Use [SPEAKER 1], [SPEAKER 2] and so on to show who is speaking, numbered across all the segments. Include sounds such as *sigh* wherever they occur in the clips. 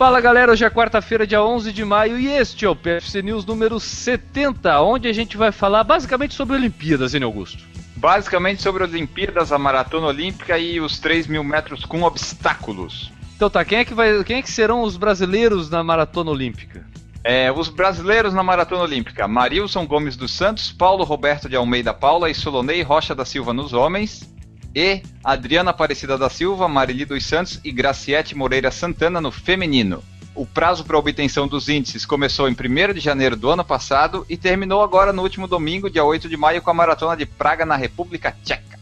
[SPEAKER 1] Fala galera, hoje é quarta-feira, dia 11 de maio, e este é o PFC News número 70, onde a gente vai falar basicamente sobre Olimpíadas, hein, Augusto?
[SPEAKER 2] Basicamente sobre Olimpíadas, a maratona olímpica e os 3 mil metros com obstáculos.
[SPEAKER 1] Então tá, quem é que, vai, quem é que serão os brasileiros na maratona olímpica?
[SPEAKER 2] É, os brasileiros na maratona olímpica: Marilson Gomes dos Santos, Paulo Roberto de Almeida Paula e Solonei Rocha da Silva nos homens e Adriana Aparecida da Silva, Marili dos Santos e Graciete Moreira Santana no feminino. O prazo para obtenção dos índices começou em 1 de janeiro do ano passado e terminou agora no último domingo, dia 8 de maio, com a maratona de Praga na República Tcheca.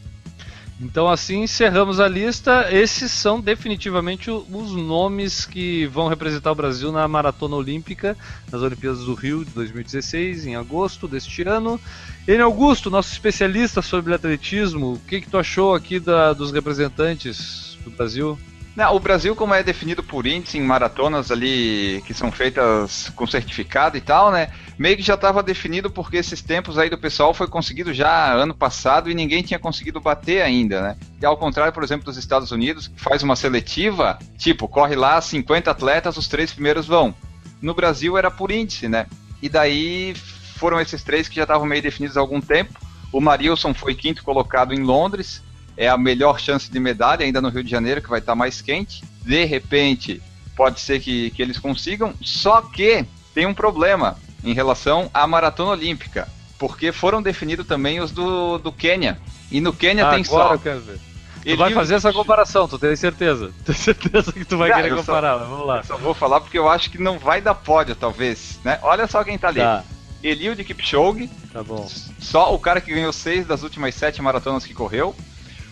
[SPEAKER 1] Então assim encerramos a lista. Esses são definitivamente os nomes que vão representar o Brasil na maratona olímpica, nas Olimpíadas do Rio de 2016, em agosto deste ano. Ele Augusto, nosso especialista sobre atletismo, o que, que tu achou aqui da, dos representantes do Brasil?
[SPEAKER 2] Não, o Brasil, como é definido por índice em maratonas ali que são feitas com certificado e tal, né? Meio que já estava definido porque esses tempos aí do pessoal foi conseguido já ano passado e ninguém tinha conseguido bater ainda, né? E ao contrário, por exemplo, dos Estados Unidos, que faz uma seletiva, tipo, corre lá 50 atletas, os três primeiros vão. No Brasil era por índice, né? E daí foram esses três que já estavam meio definidos há algum tempo. O Marilson foi quinto colocado em Londres, é a melhor chance de medalha, ainda no Rio de Janeiro, que vai estar mais quente. De repente, pode ser que, que eles consigam, só que tem um problema em relação à maratona olímpica, porque foram definidos também os do, do Quênia. E no Quênia
[SPEAKER 1] ah,
[SPEAKER 2] tem
[SPEAKER 1] agora
[SPEAKER 2] só.
[SPEAKER 1] Eu quero ver. Tu vai fazer essa comparação, tu tem certeza. *laughs* Tenho certeza que tu vai querer comparar,
[SPEAKER 2] só,
[SPEAKER 1] vamos lá.
[SPEAKER 2] Eu só vou falar porque eu acho que não vai dar pódio, talvez. Né? Olha só quem tá ali. Tá. Eliud Kipchoge.
[SPEAKER 1] Tá bom.
[SPEAKER 2] Só o cara que ganhou seis das últimas sete maratonas que correu.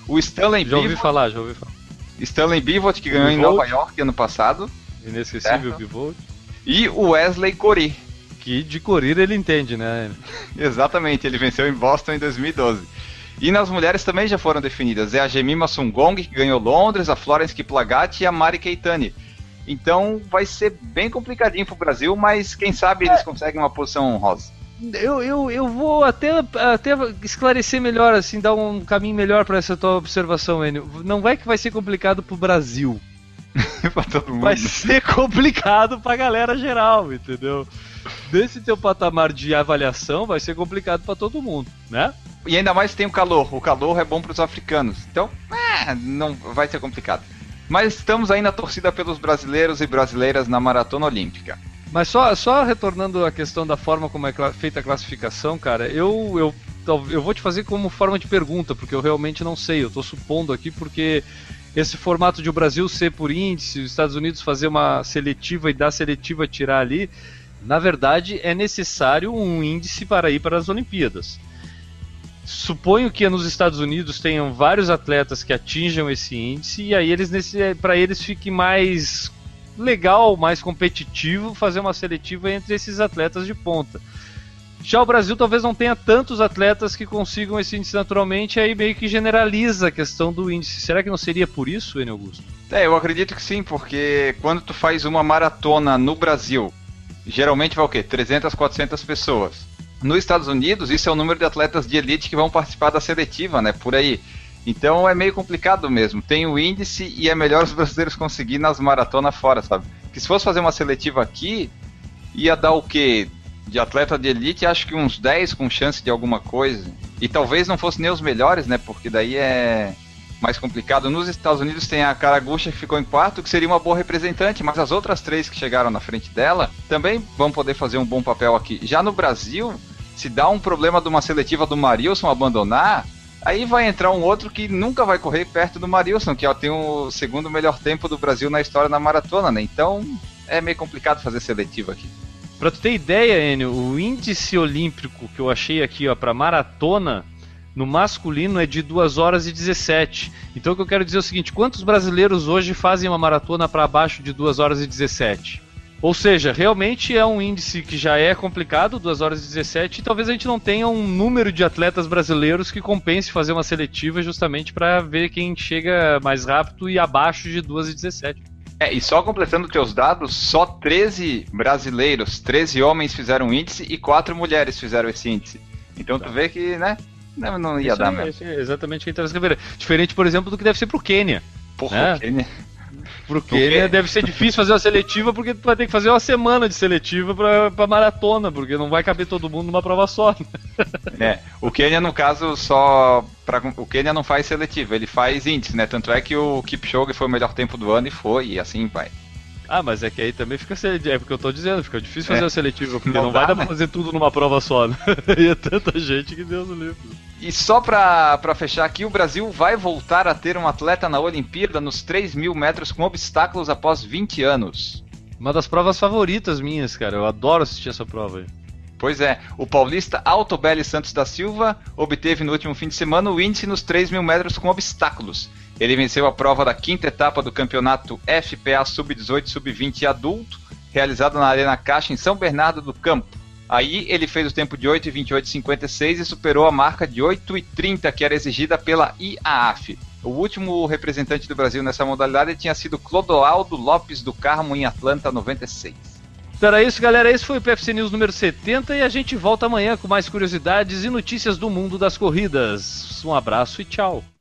[SPEAKER 2] O Stanley
[SPEAKER 1] Já ouvi falar, já ouvi falar.
[SPEAKER 2] Stanley Bivot, que ganhou em Nova York ano passado.
[SPEAKER 1] Inesquecível Bivot.
[SPEAKER 2] E o Wesley Cori.
[SPEAKER 1] Que de corrida ele entende, né? *laughs*
[SPEAKER 2] Exatamente, ele venceu em Boston em 2012. E nas mulheres também já foram definidas. É a Jemima Sungong, que ganhou Londres, a Florence Kiplagat e a Mari Keitani. Então vai ser bem complicadinho pro Brasil, mas quem sabe eles conseguem uma posição honrosa
[SPEAKER 1] eu, eu, eu vou até, até esclarecer melhor, assim, dar um caminho melhor para essa tua observação, Enio. Não vai que vai ser complicado pro Brasil. *laughs* Vai ser complicado pra galera geral, entendeu? Desse teu patamar de avaliação vai ser complicado para todo mundo, né?
[SPEAKER 2] E ainda mais tem o calor. O calor é bom para os africanos. Então, é, não vai ser complicado. Mas estamos aí na torcida pelos brasileiros e brasileiras na maratona olímpica.
[SPEAKER 1] Mas só, só retornando à questão da forma como é feita a classificação, cara, eu, eu, eu vou te fazer como forma de pergunta, porque eu realmente não sei. Eu estou supondo aqui porque esse formato de o Brasil ser por índice, os Estados Unidos fazer uma seletiva e da seletiva tirar ali, na verdade é necessário um índice para ir para as Olimpíadas. Suponho que nos Estados Unidos tenham vários atletas que atinjam esse índice e aí eles para eles fique mais legal, mais competitivo fazer uma seletiva entre esses atletas de ponta. Já o Brasil talvez não tenha tantos atletas que consigam esse índice naturalmente, aí meio que generaliza a questão do índice. Será que não seria por isso, Enio Augusto?
[SPEAKER 2] É, eu acredito que sim, porque quando tu faz uma maratona no Brasil, geralmente vai o quê? 300, 400 pessoas. Nos Estados Unidos, isso é o número de atletas de elite que vão participar da seletiva, né? Por aí. Então é meio complicado mesmo. Tem o índice e é melhor os brasileiros conseguir nas maratonas fora, sabe? Que se fosse fazer uma seletiva aqui, ia dar o quê? De atleta de elite, acho que uns 10 com chance de alguma coisa. E talvez não fosse nem os melhores, né? Porque daí é mais complicado. Nos Estados Unidos tem a Caragucha que ficou em quarto, que seria uma boa representante, mas as outras três que chegaram na frente dela também vão poder fazer um bom papel aqui. Já no Brasil, se dá um problema de uma seletiva do Marilson abandonar, Aí vai entrar um outro que nunca vai correr perto do Marilson, que ó, tem o segundo melhor tempo do Brasil na história na maratona, né? Então é meio complicado fazer seletivo aqui.
[SPEAKER 1] Pra tu ter ideia, Enio, o índice olímpico que eu achei aqui, ó, pra maratona, no masculino é de 2 horas e 17. Então o que eu quero dizer é o seguinte: quantos brasileiros hoje fazem uma maratona para abaixo de 2 horas e 17? Ou seja, realmente é um índice que já é complicado, 2 horas e 17, e talvez a gente não tenha um número de atletas brasileiros que compense fazer uma seletiva justamente para ver quem chega mais rápido e abaixo de 2 e 17.
[SPEAKER 2] É, e só completando teus dados, só 13 brasileiros, 13 homens fizeram índice e 4 mulheres fizeram esse índice. Então tu vê que, né, não, não ia
[SPEAKER 1] Isso
[SPEAKER 2] dar
[SPEAKER 1] é,
[SPEAKER 2] mesmo.
[SPEAKER 1] É exatamente o que a gente Diferente, por exemplo, do que deve ser pro Quênia.
[SPEAKER 2] Porra,
[SPEAKER 1] né?
[SPEAKER 2] o Quênia.
[SPEAKER 1] Pro Quênia deve ser difícil fazer uma seletiva porque tu vai ter que fazer uma semana de seletiva pra, pra maratona, porque não vai caber todo mundo numa prova só.
[SPEAKER 2] É, o Quênia no caso só pra, o Quênia não faz seletiva, ele faz índice, né? Tanto é que o Kipchoge foi o melhor tempo do ano e foi, e assim vai.
[SPEAKER 1] Ah, mas é que aí também fica É porque eu tô dizendo, fica difícil fazer é. a seletiva, porque não, não vai dar né? pra fazer tudo numa prova só, né? *laughs* e é tanta gente que Deus no livro.
[SPEAKER 2] E só pra, pra fechar aqui, o Brasil vai voltar a ter um atleta na Olimpíada nos 3 mil metros com obstáculos após 20 anos.
[SPEAKER 1] Uma das provas favoritas minhas, cara. Eu adoro assistir essa prova aí.
[SPEAKER 2] Pois é, o paulista Altobelli Santos da Silva obteve no último fim de semana o índice nos 3 mil metros com obstáculos. Ele venceu a prova da quinta etapa do campeonato FPA Sub-18 Sub-20 adulto, realizado na Arena Caixa em São Bernardo do Campo. Aí ele fez o tempo de 8,28,56 e superou a marca de 8,30 que era exigida pela IAAF. O último representante do Brasil nessa modalidade tinha sido Clodoaldo Lopes do Carmo em Atlanta 96.
[SPEAKER 1] Então era isso, galera. Esse foi o PFC News número 70 e a gente volta amanhã com mais curiosidades e notícias do mundo das corridas. Um abraço e tchau.